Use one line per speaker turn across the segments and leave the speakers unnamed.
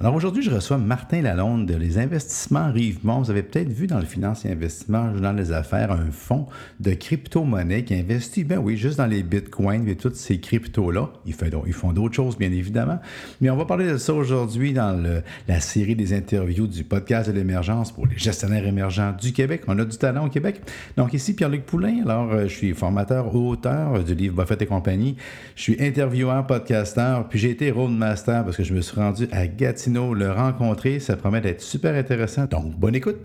Alors aujourd'hui, je reçois Martin Lalonde de Les Investissements Rivemont. Vous avez peut-être vu dans le Finance et Investissement, dans les affaires, un fonds de crypto-monnaie qui investit, ben oui, juste dans les bitcoins et toutes ces cryptos-là. Ils, font d'autres choses, bien évidemment. Mais on va parler de ça aujourd'hui dans la série des interviews du podcast de l'émergence pour les gestionnaires émergents du Québec. On a du talent au Québec. Donc ici, Pierre-Luc Poulain. Alors, euh, je suis formateur, auteur du livre Buffett et compagnie. Je suis intervieweur, podcasteur, puis j'ai été roadmaster parce que je me suis rendu à Gatineau le rencontrer. Ça promet d'être super intéressant. Donc, bonne écoute.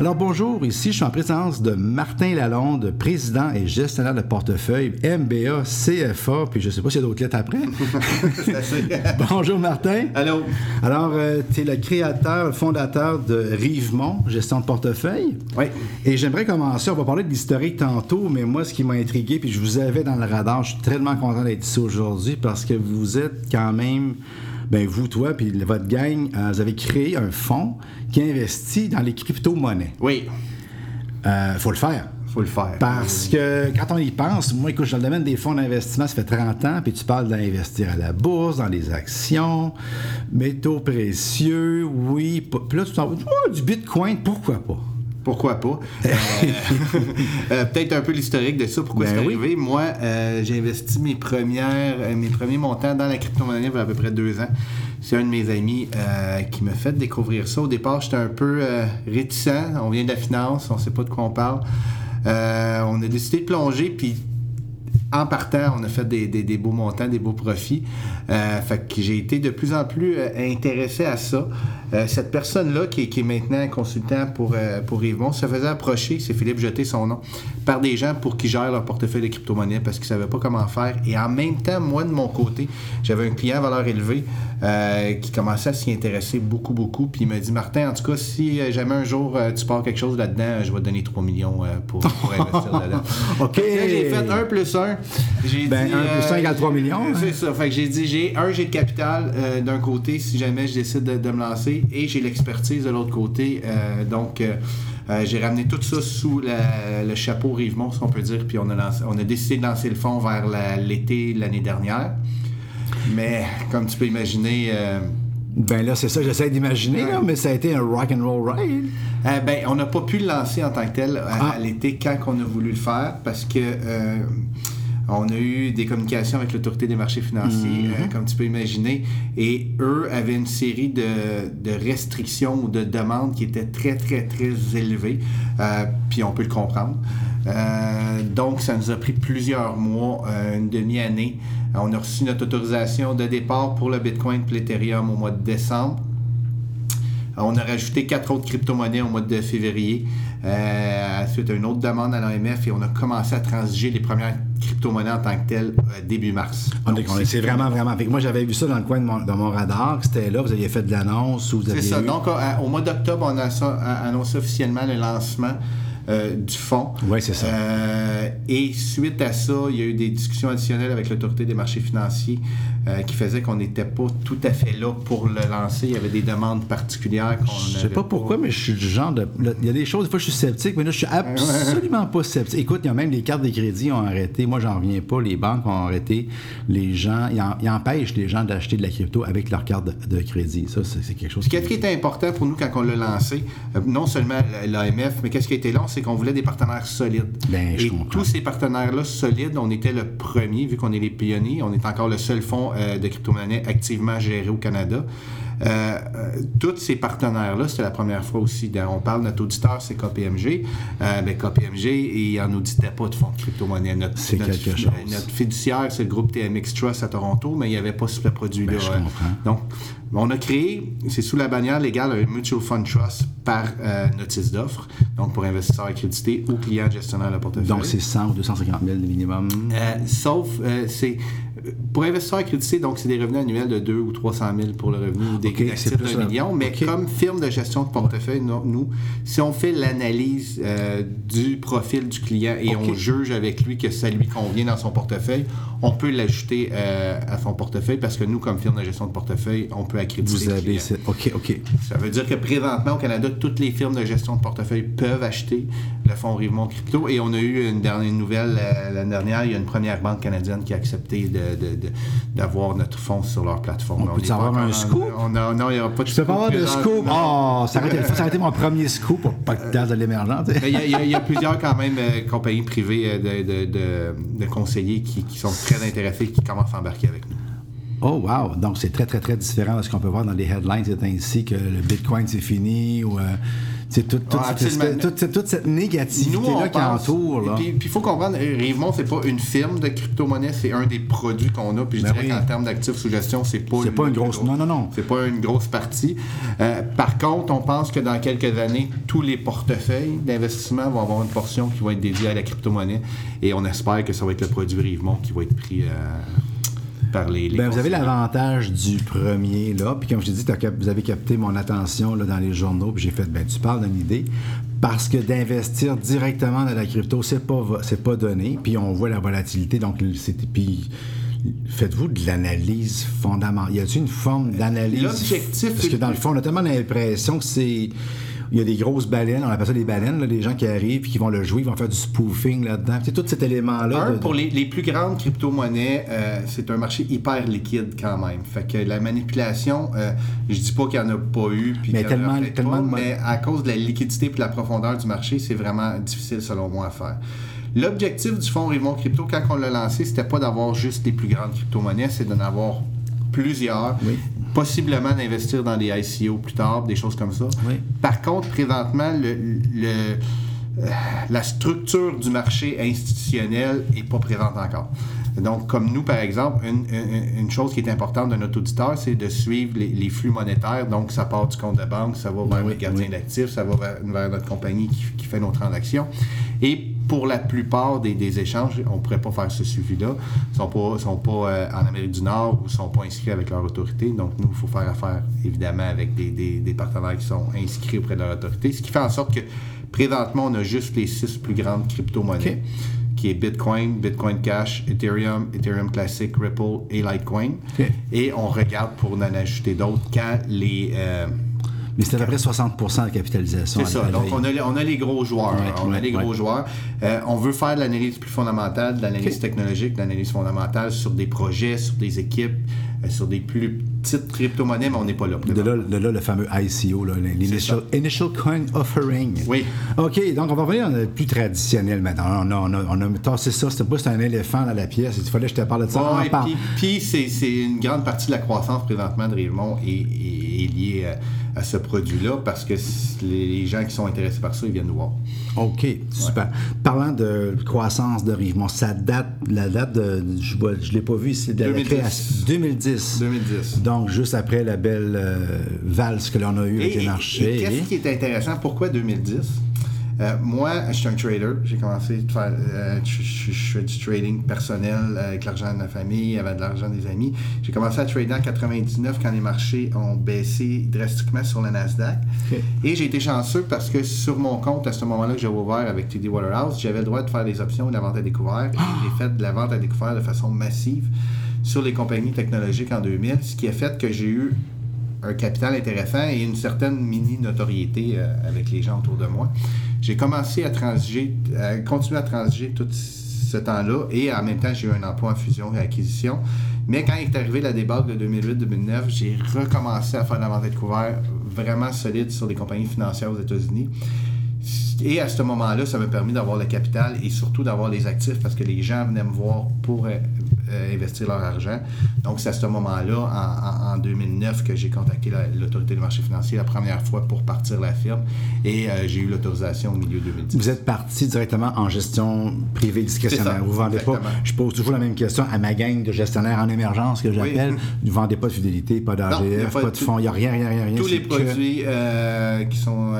Alors bonjour, ici je suis en présence de Martin Lalonde, président et gestionnaire de portefeuille MBA CFA, puis je ne sais pas s'il y a d'autres lettres après. bonjour Martin.
Allô.
Alors, euh, tu es le créateur, le fondateur de Rivemont, gestion de portefeuille.
Oui.
Et j'aimerais commencer, on va parler de l'historique tantôt, mais moi ce qui m'a intrigué, puis je vous avais dans le radar, je suis tellement content d'être ici aujourd'hui parce que vous êtes quand même ben vous, toi, puis votre gang, euh, vous avez créé un fonds qui investit dans les crypto-monnaies.
Oui.
Euh, faut le faire.
Faut le faire.
Parce que quand on y pense, moi, écoute, je suis dans le domaine des fonds d'investissement, ça fait 30 ans, puis tu parles d'investir à la bourse, dans les actions, métaux précieux, oui. Puis là, tu t'en oh, du bitcoin, pourquoi pas?
Pourquoi pas? Euh, euh, peut-être un peu l'historique de ça, pourquoi ben c'est arrivé. Moi, euh, j'ai investi mes, premières, mes premiers montants dans la crypto-monnaie il y a à peu près deux ans. C'est un de mes amis qui m'a fait découvrir ça. Au départ, j'étais un peu réticent. On vient de la finance, on ne sait pas de quoi on parle. on a décidé de plonger, puis en partant, on a fait des, beaux montants, des beaux profits. fait que j'ai été de plus en plus intéressé à ça. Euh, cette personne-là, qui, est maintenant consultant pour, euh, pour se faisait approcher, c'est Philippe Jeté son nom, par des gens pour qui gèrent leur portefeuille de crypto-monnaies parce qu'ils ne savaient pas comment faire. Et en même temps, moi, de mon côté, j'avais un client à valeur élevée euh, qui commençait à s'y intéresser beaucoup, beaucoup. Puis il m'a dit Martin, en tout cas, si jamais un jour tu pars quelque chose là-dedans, je vais te donner 3 millions pour, investir là-dedans.
OK.
J'ai fait 1 plus 1.
Ben, 1 plus 1 égale 3 millions.
C'est ça. Fait que j'ai dit j'ai un, j'ai de capital d'un côté si jamais je décide de me lancer et j'ai l'expertise de l'autre côté. Euh, donc, euh, euh, j'ai ramené tout ça sous le chapeau Rivemont, si on peut dire, puis on a, on a décidé de lancer le fond vers l'été l'année dernière. Mais comme tu peux imaginer.
ben là, c'est ça, j'essaie d'imaginer, mais ça a été un rock and roll ride.
ben, on n'a pas pu le lancer en tant que tel à, ah. l'été quand on a voulu le faire parce que on a eu des communications avec l'autorité des marchés financiers, mhm. euh, comme tu peux imaginer, et eux avaient une série de, restrictions ou de demandes qui étaient très, très, très élevées, euh, puis on peut le comprendre. Euh, donc, ça nous a pris plusieurs mois, une demi-année. On a reçu notre autorisation de départ pour le Bitcoin et l'Ethereum au mois de décembre. On a rajouté quatre autres crypto-monnaies au mois de février. Euh, suite à une autre demande à l'AMF et on a commencé à transiger les premières crypto-monnaies en tant que telles euh, début mars.
c'est vraiment, vraiment. moi, j'avais vu ça dans le coin de mon, radar, c'était là, vous aviez fait de l'annonce.
C'est ça. Donc, au mois d'octobre, on a annoncé officiellement le lancement euh, du fonds.
Oui, c'est ça.
Euh, et suite à ça, il y a eu des discussions additionnelles avec l'autorité des marchés financiers euh, qui faisaient qu'on n'était pas tout à fait là pour le lancer. Il y avait des demandes particulières qu'on
Je sais pas pourquoi, mais je suis du genre de. Il y a des choses, des fois, je suis sceptique, mais là, je suis absolument pas sceptique. Écoute, il y a même les cartes de crédit ont arrêté. Moi, j'en reviens pas. Les banques ont arrêté. Les gens, ils, empêchent les gens d'acheter de la crypto avec leur carte de, crédit. Ça, c'est quelque chose.
Ce qui était important pour nous quand on l'a lancé, non seulement l'AMF, mais qu'est-ce qui a été long, c'est qu'on voulait des partenaires solides.
Ben,
et tous ces partenaires-là solides, on était le premier, vu qu'on est les pionniers. On est encore le seul fonds euh, de crypto-monnaie activement géré au Canada. Euh, euh, tous ces partenaires-là, c'était la première fois aussi. On parle, notre auditeur, c'est KPMG. Euh, ben, KPMG, il n'en auditait pas de fonds de crypto-monnaie. Notre, notre, fiduciaire, c'est le groupe TMX Trust à Toronto, mais il n'y avait pas ce produit-là.
Ben,
donc, on a créé, c'est sous la bannière légale, un Mutual Fund Trust par notice d'offre, donc pour investisseurs accrédités ou clients gestionnaires de portefeuille.
Donc, c'est 100 ou 250 000 minimum?
sauf, c'est pour investisseurs accrédités, donc c'est des revenus annuels de 2 ou 300 000 pour le revenu des D'un million. Mais comme firme de gestion de portefeuille, nous, si on fait l'analyse euh, du profil du client et on juge avec lui que ça lui convient dans son portefeuille, on peut l'ajouter euh, à son portefeuille parce que nous, comme firme de gestion de portefeuille, on peut accréditer
Vous
le
avez. OK, OK.
Ça veut dire que présentement, au Canada, toutes les firmes de gestion de portefeuille peuvent acheter le fonds Rivemont Crypto. Et on a eu une dernière nouvelle euh, l'année dernière. Il y a une première banque canadienne qui a accepté de- de- de- d'avoir notre fonds sur leur plateforme.
On
Mais
peut avoir un
en-
scoop?
on a- non, il n'y aura pas de
Je peux pas avoir de scoop? Oh, ça aurait été mon premier scoop pour podcast de l'émergent. tu
Il y, a- il il plusieurs quand même euh, compagnies privées euh, de, conseillers qui, qui sont très intéressés et qui commencent à embarquer avec nous.
Oh, wow. Donc, c'est très, très, très différent de ce qu'on peut voir dans les headlines. C'est ainsi que le Bitcoin, c'est fini ou. C'est toute, toute,
Ah,
cette, toute, cette- toute cette négativité-là qui
pense-
entoure. Là.
Puis il faut comprendre, euh, Rivemont, c'est pas une firme de crypto-monnaie, c'est un des produits qu'on a. Puis je
Ben
dirais
oui.
qu'en termes d'actifs sous gestion, c'est pas
C'est pas une grosse-
gros-
non, non, non.
C'est pas une grosse partie. Euh, par contre, on pense que dans quelques années, tous les portefeuilles d'investissement vont avoir une portion qui va être dédiée à la crypto-monnaie. Et on espère que ça va être le produit Rivemont qui va être pris euh, par les. les
Ben, vous avez l'avantage du premier, là. Puis comme je t'ai dit, cap- vous avez capté mon attention là, dans les journaux. Puis j'ai fait, ben, tu parles d'une idée. Parce que d'investir directement dans la crypto, c'est pas, c'est pas donné. Puis on voit la volatilité. Donc, c'est. Puis. Faites-vous de l'analyse fondamentale. Y a-t-il une forme d'analyse?
L'objectif,
Parce que dans le fond, on a tellement l'impression que c'est. Il y a des grosses baleines, on appelle ça des baleines, là, des gens qui arrivent puis qui vont le jouer, ils vont faire du spoofing là-dedans. C'est tout cet élément-là.
Un,
de-
pour les, les plus grandes crypto-monnaies, euh, c'est un marché hyper liquide quand même. Fait que la manipulation, euh, je dis pas qu'il n'y en a pas eu, puis
Mais tellement- tellement
pas,
de mon-
mais à cause de la liquidité et de la profondeur du marché, c'est vraiment difficile selon moi à faire. L'objectif du fonds Rivemont Crypto, quand on l'a lancé, c'était pas d'avoir juste les plus grandes crypto-monnaies, c'est d'en avoir plusieurs.
Oui.
Possiblement d'investir dans des ICO plus tard, des choses comme ça.
Oui.
Par contre, présentement, le, le- euh, la structure du marché institutionnel n'est pas présente encore. Donc, comme nous, par exemple, une, une- une chose qui est importante de notre auditeur, c'est de suivre les, les flux monétaires. Donc, ça part du compte de banque, ça va vers
Oui,
le gardien
oui.
d'actifs, ça va vers, vers notre compagnie qui, qui fait nos transactions. Et pour la plupart des, des échanges, on ne pourrait pas faire ce suivi-là. Ils ne sont pas, sont pas euh, en Amérique du Nord ou ne sont pas inscrits avec leur autorité. Donc, nous, il faut faire affaire, évidemment, avec des, des- des partenaires qui sont inscrits auprès de leur autorité. Ce qui fait en sorte que, présentement, on a juste les six plus grandes crypto-monnaies. Qui est Bitcoin, Bitcoin Cash, Ethereum, Ethereum Classic, Ripple et Litecoin. Et on regarde pour en ajouter d'autres quand les... euh,
Mais c'est à peu près 60 de capitalisation.
c'est ça. Donc, on a, les- on a les gros joueurs.
Ouais,
on a les gros
ouais.
joueurs. Euh, on veut faire de l'analyse plus fondamentale, de l'analyse technologique, de l'analyse fondamentale sur des projets, sur des équipes, euh, sur des plus petites crypto-monnaies, mais on n'est pas là.
De là, de là, le fameux ICO, l'initial Initial Coin Offering.
Oui.
OK, donc on va revenir le plus traditionnel maintenant. On a, on a, on a tassé ça, c'était pas c'était un éléphant dans la pièce. Il fallait que je te parle de ça. Parle.
puis, puis c'est, une grande partie de la croissance présentement de Rivemont est, est- est liée à, à ce produit-là parce que les, gens qui sont intéressés par ça, ils viennent nous voir.
OK, super. Parlant de croissance de Rivemont, ça date, la date de, je ne l'ai pas vu ici, de la
2010.
création. 2010.
2010.
Donc, juste après la belle euh, valse que l'on a eue avec les
et-
marchés.
et qu'est-ce qui est intéressant? Pourquoi 2010? Euh, moi, je suis un trader. J'ai commencé à faire. euh, je, je- je fais du trading personnel avec l'argent de ma famille, avec de l'argent des amis. J'ai commencé à trader en 99 quand les marchés ont baissé drastiquement sur le Nasdaq. Et j'ai été chanceux parce que sur mon compte, à ce moment-là que j'avais ouvert avec TD Waterhouse, j'avais le droit de faire des options de la vente à découvert. Et j'ai fait de la vente à découvert de façon massive sur les compagnies technologiques en 2000, ce qui a fait que j'ai eu un capital intéressant et une certaine mini-notoriété euh, avec les gens autour de moi. J'ai commencé à transiger, à continuer à transiger tout ce temps-là et en même temps, j'ai eu un emploi en fusion et acquisition. Mais quand est arrivé la débâcle de 2008-2009, j'ai recommencé à faire de la vente à découvert vraiment solide sur les compagnies financières aux États-Unis. Et à ce moment-là, ça m'a permis d'avoir le capital et surtout d'avoir les actifs parce que les gens venaient me voir pour euh, euh, investir leur argent. Donc, c'est à ce moment-là, en, en- en 2009, que j'ai contacté la- l'autorité du marché financier la première fois pour partir la firme et euh, j'ai eu l'autorisation au milieu 2010.
Vous êtes parti directement en gestion privée discrétionnaire. Vous vendez pas. Je pose toujours la même question à ma gang de gestionnaires en émergence que j'appelle. Vous vendez pas de fidélité, pas d'AGF,
pas
pas,
de
fonds, il n'y a rien, rien, rien, rien.
Tous les
que-
produits euh, qui sont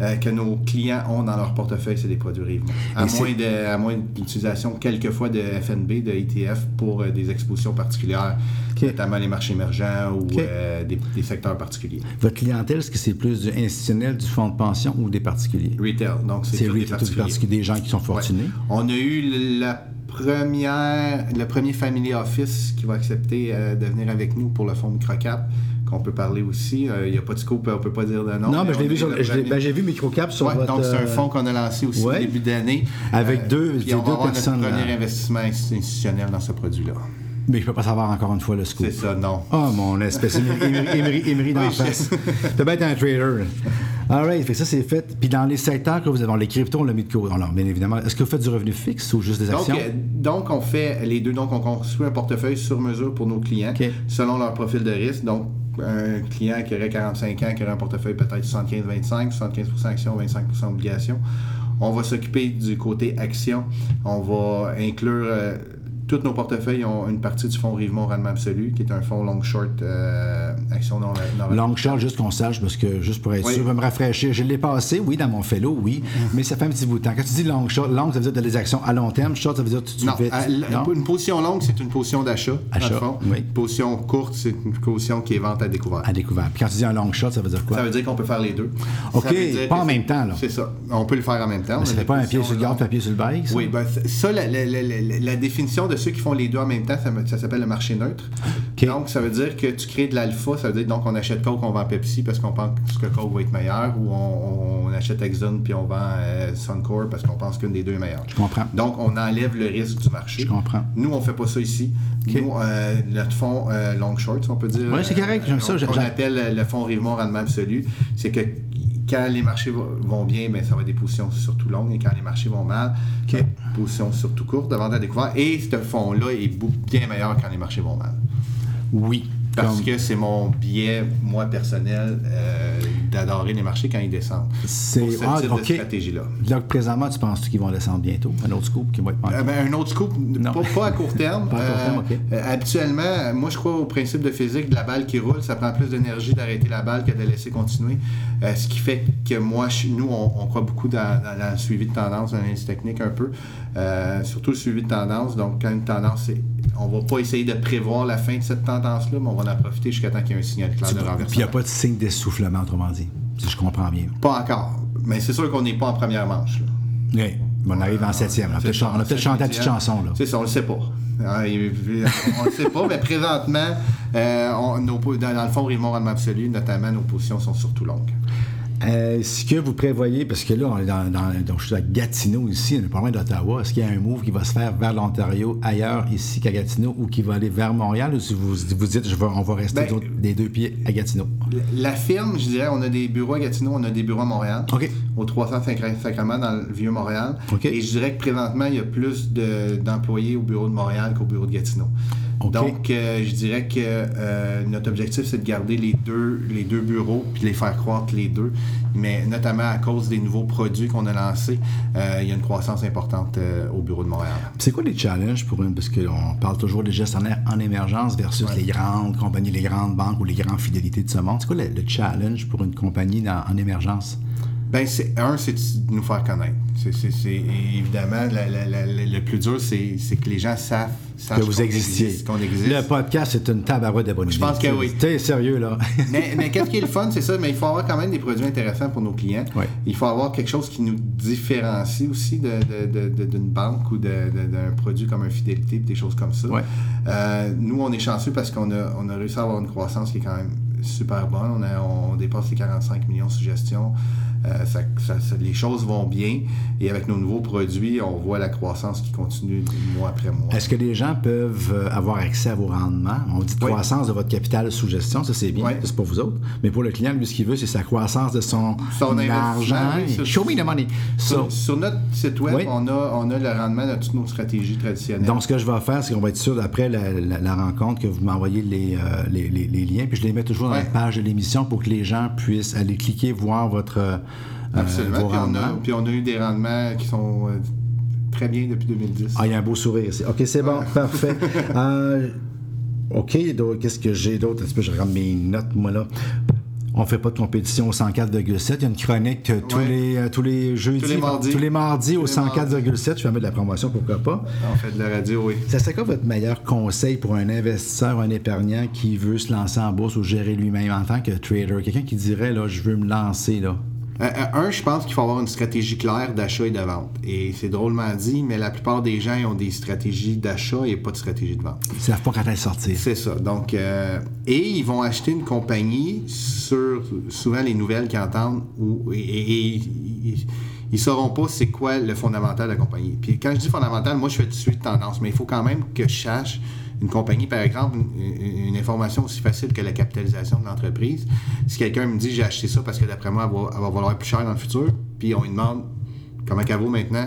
euh, que nos clients ont dans leur portefeuille, c'est des produits Rivemont. À moins, de, à moins d'utilisation quelquefois de FNB, de ETF pour euh, des expositions particulières, notamment les marchés émergents ou euh, des, secteurs particuliers.
Votre clientèle, est-ce que c'est plus du institutionnel, du fonds de pension ou des particuliers?
Retail, donc c'est
des particuliers. des gens qui sont fortunés.
On a eu la première, le premier family office qui va accepter de venir avec nous pour le fonds microcap qu'on peut parler aussi. Il euh, n'y a pas de scoop, on ne peut pas dire de nom.
Non, mais, je l'ai vu, ben, j'ai vu Microcap sur
votre... Donc, c'est un fonds qu'on a lancé aussi au début d'année.
Avec euh, deux,
deux on va personnes. Notre premier investissement institutionnel dans ce produit-là.
Mais je peux pas savoir encore une fois le scoop.
C'est ça, non.
Oh, mon espèce Émery dans la face. Tu bien être un trader. All right, fait ça, c'est fait. Puis dans les secteurs que vous avez, les cryptos, on l'a mis de côté. Alors, bien évidemment, est-ce que vous faites du revenu fixe ou juste des actions?
Donc, euh, donc on fait les deux. Donc, on construit un portefeuille sur mesure pour nos clients, selon leur profil de risque. Donc, un client qui aurait 45 ans, qui aurait un portefeuille peut-être 75-25, 75% actions, 25% obligations. On va s'occuper du côté action. On va inclure euh, tous nos portefeuilles ont une partie du fonds Rivemont Rendement Absolu, qui est un fonds long short euh, action non,
Long short, juste qu'on sache, parce que juste pour être sûr, je vais me rafraîchir. Je l'ai passé, oui, dans mon fellow, oui, mm-hmm. mais ça fait un petit bout de temps. Quand tu dis long short, long, ça veut dire des actions à long terme. Short, ça veut dire tu,
non, non? Une position longue, c'est une position d'achat. Achat. Fond. Oui. Une position courte, c'est une position qui est vente à découvert.
À découvert. Puis quand tu dis un long short, ça veut dire quoi?
Ça veut dire qu'on peut faire les deux.
OK, pas en même temps, là.
C'est ça. On peut le faire en même temps.
Ce n'est pas un pied sur le garde, un pied sur le bail,
Oui, ben, ça, la, la définition de ceux qui font les deux en même temps, ça, s'appelle le marché neutre. Donc, ça veut dire que tu crées de l'alpha, ça veut dire donc on achète Coke, on vend Pepsi parce qu'on pense que Coke va être meilleur, ou on, achète Exxon puis on vend euh, Suncor parce qu'on pense qu'une des deux est meilleure.
Je comprends.
Donc, on enlève le risque du marché.
Je comprends.
Nous, on fait pas ça ici. Nous, euh, notre fonds euh, long short, on peut dire.
Oui, c'est correct, j'aime ça.
On appelle le fonds Rivemont rendement absolu. C'est que quand les marchés vont bien, ben, ça va être des positions surtout longues. Et quand les marchés vont mal, okay. positions surtout courtes, devant à découvert. Et ce fonds-là est bien meilleur quand les marchés vont mal.
Oui,
parce que c'est mon biais, moi, personnel, euh, d'adorer les marchés quand ils descendent.
C'est ce ah, type
stratégie-là.
Là, présentement, tu penses qu'ils vont descendre bientôt? Un autre scoop qui va être
euh, ben, Un autre scoop, pas, à court terme. pas à court terme, euh, Habituellement, moi, je crois au principe de physique de la balle qui roule. Ça prend plus d'énergie d'arrêter la balle que de la laisser continuer. ce qui fait que moi, nous, on, croit beaucoup dans, dans, le suivi de tendance, dans l'analyse technique un peu. surtout le suivi de tendance. Donc, quand une tendance est on va pas essayer de prévoir la fin de cette tendance-là, mais on va en profiter jusqu'à temps qu'il y ait un signal clair de renversement.
Puis il n'y a pas de signe d'essoufflement, autrement dit, si je comprends bien.
Pas encore. Mais c'est sûr qu'on n'est pas en première manche.
Oui, on arrive en septième. On a peut-être chanté la petite chanson.
C'est ça, on le sait pas. Ah, on ne sait pas, mais présentement, euh, dans, le fond, Raymond Rendement Absolu, notamment, nos positions sont surtout longues.
Euh, ce que vous prévoyez, parce que là, on est dans, donc je suis à Gatineau ici, on est pas loin d'Ottawa. Est-ce qu'il y a un move qui va se faire vers l'Ontario ailleurs ici qu'à Gatineau ou qui va aller vers Montréal ou si vous vous dites je on va rester ben, des deux pieds à Gatineau?
La firme, je dirais, on a des bureaux à Gatineau, on a des bureaux à Montréal.
OK.
Au 350 Sacrement dans le vieux Montréal. Et je dirais que présentement, il y a plus d'employés au bureau de Montréal qu'au bureau de Gatineau. Donc, euh, je dirais que euh, notre objectif, c'est de garder les deux, les deux bureaux puis les faire croître les deux. Mais notamment à cause des nouveaux produits qu'on a lancés, euh, il y a une croissance importante au bureau de Montréal.
C'est quoi les challenges pour une, parce qu'on parle toujours des gestionnaires en émergence versus les grandes compagnies, les grandes banques ou les grandes fidélités de ce monde. C'est quoi le, challenge pour une compagnie en émergence?
Ben, c'est, un, c'est de nous faire connaître. C'est, évidemment, le plus dur, c'est, que les gens savent,
que vous existiez. qu'on existe. Le podcast, c'est une tabarouette de bonne
Je pense que oui.
T'es sérieux, là?
mais, mais qu'est-ce qui est le fun, c'est ça, mais il faut avoir quand même des produits intéressants pour nos clients. Il faut avoir quelque chose qui nous différencie aussi d'une banque ou d'un produit comme un fidélité, des choses comme ça. Euh, nous, on est chanceux parce qu'on a, on a réussi à avoir une croissance qui est quand même super bonne. On, on dépasse les 45 millions sous gestion. Euh, les choses vont bien et avec nos nouveaux produits, on voit la croissance qui continue mois après mois.
Est-ce que les gens peuvent euh, avoir accès à vos rendements? On dit croissance de votre capital sous gestion, ça c'est bien, c'est pour vous autres. Mais pour le client, lui, ce qu'il veut, c'est sa croissance de son, argent. Show me the money.
sur, notre site web, on, a, on a le rendement de toutes nos stratégies traditionnelles.
Donc, ce que je vais faire, c'est qu'on va être sûr, après la, rencontre, que vous m'envoyez euh, les, les, liens, puis je les mets toujours dans la page de l'émission pour que les gens puissent aller cliquer, voir votre
Absolument. puis, on a, eu des rendements qui sont euh, très bien depuis 2010.
Ah, il y a un beau sourire ici. OK, c'est bon, parfait. Euh, OK, qu'est-ce que j'ai d'autre? Je regarde mes notes, moi, là. On fait pas de compétition au 104,7. Il y a une chronique euh, tous, les, euh, tous les jeudis, tous les mardis, au 104,7. Je vais mettre de la promotion, pourquoi pas.
On fait de la radio, oui.
Ça serait quoi votre meilleur conseil pour un investisseur, un épargnant qui veut se lancer en bourse ou gérer lui-même en tant que trader? Quelqu'un qui dirait, là, je veux me lancer, là.
Euh, euh, un, je pense qu'il faut avoir une stratégie claire d'achat et de vente. Et c'est drôlement dit, mais la plupart des gens ont des stratégies d'achat et pas de stratégie de vente.
Ils savent pas quand elle sortir.
C'est ça. Donc, euh, et ils vont acheter une compagnie sur souvent les nouvelles qu'ils entendent ou, et, ils ne sauront pas c'est quoi le fondamental de la compagnie. Puis quand je dis fondamental, moi je fais tout de suite tendance, mais il faut quand même que je sache une compagnie, par exemple, une, information aussi facile que la capitalisation de l'entreprise. Si quelqu'un me dit j'ai acheté ça parce que d'après moi, elle va, valoir plus cher dans le futur, puis on lui demande comment elle vaut maintenant,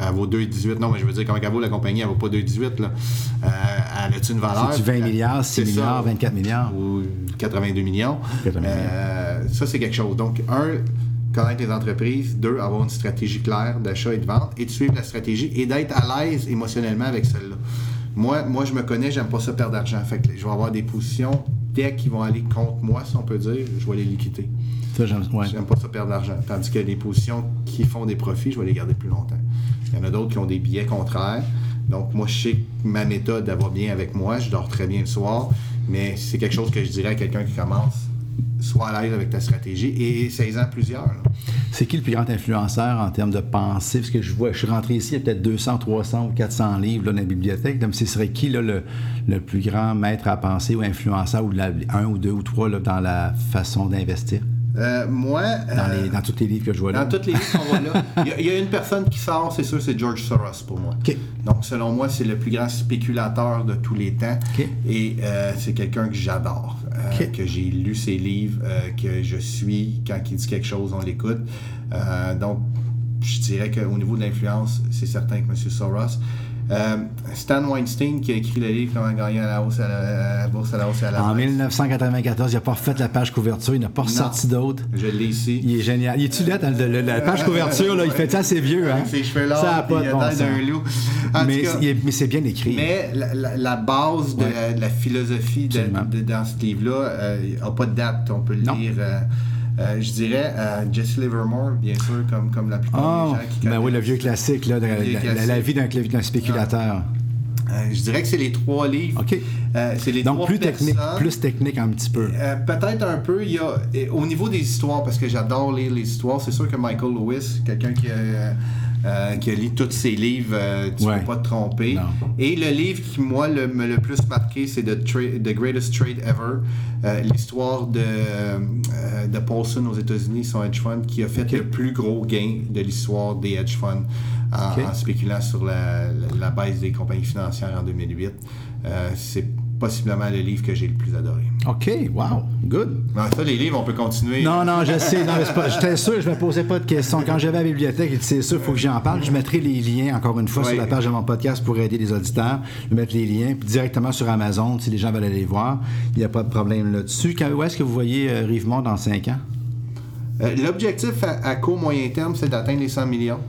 elle vaut 2,18. Non, mais je veux dire, comment elle vaut la compagnie, elle vaut pas 2,18. Là. Euh, elle a-tu une valeur?
C'est 20 milliards, 6 milliards, 24 milliards?
Ou 82 millions. Euh, ça, c'est quelque chose. Donc, un, connaître les entreprises. Deux, avoir une stratégie claire d'achat et de vente. Et de suivre la stratégie et d'être à l'aise émotionnellement avec celle-là. Moi, moi, je me connais, j'aime pas ça perdre d'argent. Fait que je vais avoir des positions tech qui vont aller contre moi, si on peut dire, je vais les liquider.
Ça, j'aime
J'aime pas ça perdre d'argent. Tandis que les positions qui font des profits, je vais les garder plus longtemps. Il y en a d'autres qui ont des billets contraires. Donc, moi, je sais que ma méthode, elle va bien avec moi. Je dors très bien le soir. Mais c'est quelque chose que je dirais à quelqu'un qui commence sois à l'aise avec ta stratégie et 16 ans plusieurs.
C'est qui le plus grand influenceur en termes de pensée? Parce que je vois, je suis rentré ici, il y a peut-être 200, 300 ou 400 livres dans la bibliothèque. Donc, ce serait qui le, plus grand maître à penser ou influenceur ou un ou deux ou trois dans la façon d'investir?
Euh, moi.
Dans, les, euh, dans, tous les livres que je vois
là. Dans tous les livres qu'on voit là. Il y, a, une personne qui sort, c'est sûr, c'est George Soros pour moi. Donc, selon moi, c'est le plus grand spéculateur de tous les temps. Et euh, c'est quelqu'un que j'adore. Que j'ai lu ses livres, que je suis. Quand il dit quelque chose, on l'écoute. donc, je dirais qu'au niveau de l'influence, c'est certain que M. Soros. Euh, Stan Weinstein qui a écrit le livre Comment gagner à la hausse à la, bourse à la hausse à la
En 1994, il n'a pas refait la page couverture, il n'a pas ressorti d'autres.
Je l'ai ici.
Il est génial. Il est-tu là dans la page couverture? Là, il fait ça assez vieux. Hein?
Ses cheveux longs, ça n'a pas de bon d'un loup.
mais, c'est bien écrit.
Mais la, base de, la, philosophie de, dans ce livre-là n'a euh, pas de date. On peut le lire. Euh, euh, je dirais euh, Jesse Livermore, bien sûr, comme, comme la plupart des
ah, gens qui ben oui, le vieux classique, là, la, vie d'un spéculateur.
Euh, je dirais que c'est les trois livres.
OK.
c'est les
Donc, plus technique, plus technique un petit peu.
Peut-être un peu. Il y a, au niveau des histoires, parce que j'adore lire les histoires, c'est sûr que Michael Lewis, quelqu'un qui a euh, qui a lu tous ses livres, euh, tu ne peux pas te tromper. Et le livre qui, moi, le, me le plus marqué, c'est The, The, Greatest Trade Ever, euh, l'histoire de, de Paulson aux États-Unis, son hedge fund, qui a fait le plus gros gain de l'histoire des hedge funds en, spéculant sur la, la, baisse des compagnies financières en 2008. c'est possiblement le livre que j'ai le plus adoré.
OK, wow, good.
ça, les livres, on peut continuer.
Non, non, je sais. J'étais sûr, je ne me posais pas de questions. Quand j'avais la bibliothèque, c'est sûr, il faut que j'en parle. Je mettrai les liens, encore une fois, sur la page de mon podcast pour aider les auditeurs. Je vais mettre les liens directement sur Amazon si les gens veulent aller voir. Il n'y a pas de problème là-dessus. Où est-ce que vous voyez euh, Rivemont dans 5 ans?
Euh, l'objectif à, court moyen terme, c'est d'atteindre les 100 millions.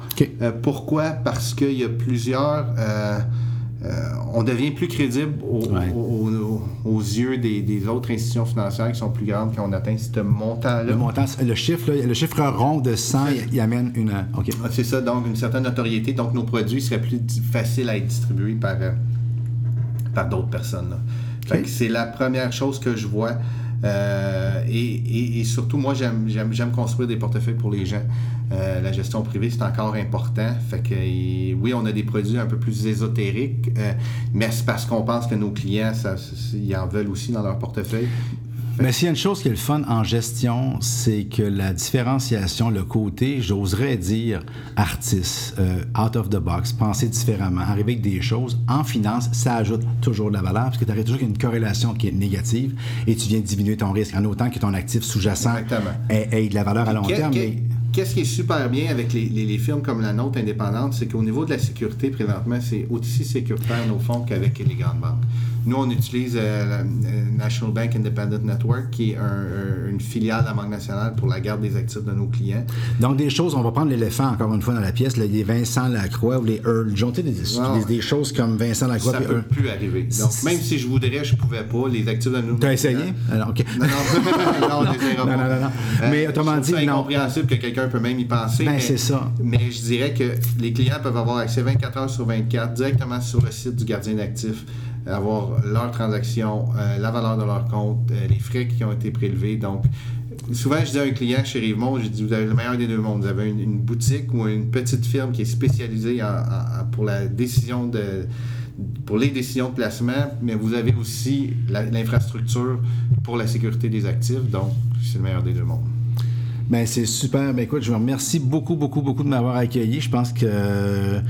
Euh, pourquoi? Parce qu'il y a plusieurs on devient plus crédible aux, yeux des, autres institutions financières qui sont plus grandes quand on atteint ce montant-là.
Le montant, le chiffre, le chiffre rond de 100, il, amène une.
Ah, c'est ça, donc une certaine notoriété. Donc nos produits seraient plus faciles à être distribués par, euh, par d'autres personnes. C'est la première chose que je vois. Euh, et, surtout, moi, j'aime construire des portefeuilles pour les gens. Euh, la gestion privée, c'est encore important. Fait que, oui, on a des produits un peu plus ésotériques, euh, mais c'est parce qu'on pense que nos clients, ils en veulent aussi dans leur portefeuille.
Mais s'il y a une chose qui est le fun en gestion, c'est que la différenciation, le côté, j'oserais dire, artiste, euh, out of the box, penser différemment, arriver avec des choses, en finance, ça ajoute toujours de la valeur parce que tu arrives toujours une corrélation qui est négative et tu viens diminuer ton risque en autant que ton actif sous-jacent ait, de la valeur à long terme.
Qu'est-ce qui est super bien avec les, les, firmes comme la nôtre indépendante, c'est qu'au niveau de la sécurité, présentement, c'est aussi sécuritaire, au fond, qu'avec les grandes banques. Nous, on utilise la National Bank Independent Network, qui est une filiale de la Banque nationale pour la garde des actifs de nos clients.
Donc, des choses, on va prendre l'éléphant encore une fois dans la pièce, les Vincent Lacroix ou les Earl Jones, des, des, choses comme Vincent Lacroix.
Ça ne peut plus arriver. Donc, même si je voudrais, je ne pouvais pas. Les actifs de nos
Tu as essayé? Alors,
Non, non, non, non,
non, non, non, Mais autrement dit,
c'est incompréhensible que quelqu'un peut même y penser.
Ben, c'est ça.
Mais je dirais que les clients peuvent avoir accès 24 heures sur 24 directement sur le site du gardien d'actifs avoir leur transaction, euh, la valeur de leur compte, euh, les frais qui ont été prélevés. Donc, souvent, je dis à un client chez Rivemont, je dis, vous avez le meilleur des deux mondes. Vous avez une, boutique ou une petite firme qui est spécialisée pour la décision de pour les décisions de placement, mais vous avez aussi l'infrastructure pour la sécurité des actifs. Donc, c'est le meilleur des deux mondes.
Bien, c'est super. Bien, écoute, je vous remercie beaucoup, beaucoup, beaucoup de m'avoir accueilli. Je pense que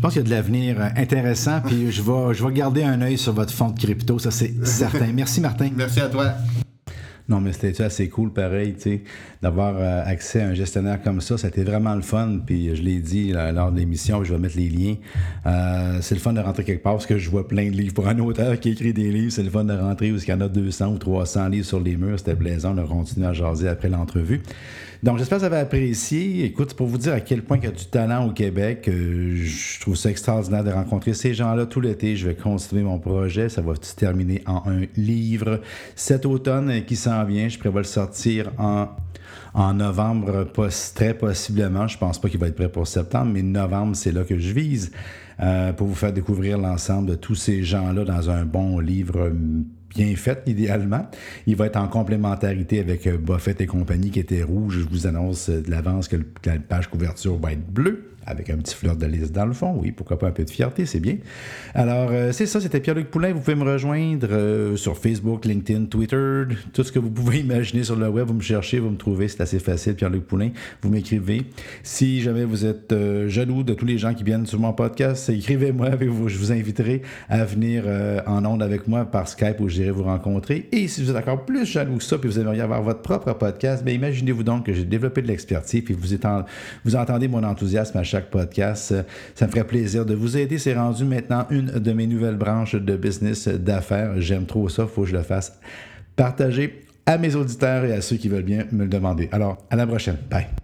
je pense qu'il y a de l'avenir intéressant. Puis je vais, je vais garder un œil sur votre fonds de crypto, ça c'est certain. Merci Martin.
Merci à toi.
Non, mais c'était assez cool, pareil, tu sais, d'avoir euh, accès à un gestionnaire comme ça. C'était vraiment le fun. Puis je l'ai dit lors de l'émission, je vais mettre les liens. Euh, c'est le fun de rentrer quelque part parce que je vois plein de livres. Pour un auteur qui écrit des livres, c'est le fun de rentrer où il y en a 200 ou 300 livres sur les murs. C'était plaisant de continuer à jaser après l'entrevue. Donc, j'espère que vous avez apprécié. Écoute, pour vous dire à quel point il y a du talent au Québec, euh, je trouve ça extraordinaire de rencontrer ces gens-là tout l'été. Je vais continuer mon projet. Ça va se terminer en un livre cet automne qui s'en vient. Je prévois le sortir en en novembre, très possiblement. Je pense pas qu'il va être prêt pour septembre, mais novembre, c'est là que je vise euh, pour vous faire découvrir l'ensemble de tous ces gens-là dans un bon livre bien fait, idéalement. Il va être en complémentarité avec euh, Buffett et compagnie qui était rouge. Je vous annonce euh, de l'avance que la page couverture va être bleue avec un petit fleur de lys dans le fond. Oui, pourquoi pas un peu de fierté, c'est bien. Alors, euh, c'est ça, c'était Pierre-Luc Poulain. Vous pouvez me rejoindre euh, sur Facebook, LinkedIn, Twitter, tout ce que vous pouvez imaginer sur le web. Vous me cherchez, vous me trouvez, c'est assez facile, Pierre-Luc Poulain. Vous m'écrivez. Si jamais vous êtes euh, jaloux de tous les gens qui viennent sur mon podcast, écrivez-moi, je vous inviterai à venir en onde avec moi par Skype où j'irai vous rencontrer. Et si vous êtes encore plus jaloux que ça, puis vous aimeriez avoir votre propre podcast, bien, imaginez-vous donc que j'ai développé de l'expertise, puis vous, vous entendez mon enthousiasme à chaque podcast. Ça me ferait plaisir de vous aider. C'est rendu maintenant une de mes nouvelles branches de business d'affaires. J'aime trop ça, faut que je le fasse partager à mes auditeurs et à ceux qui veulent bien me le demander. Alors, à la prochaine. Bye.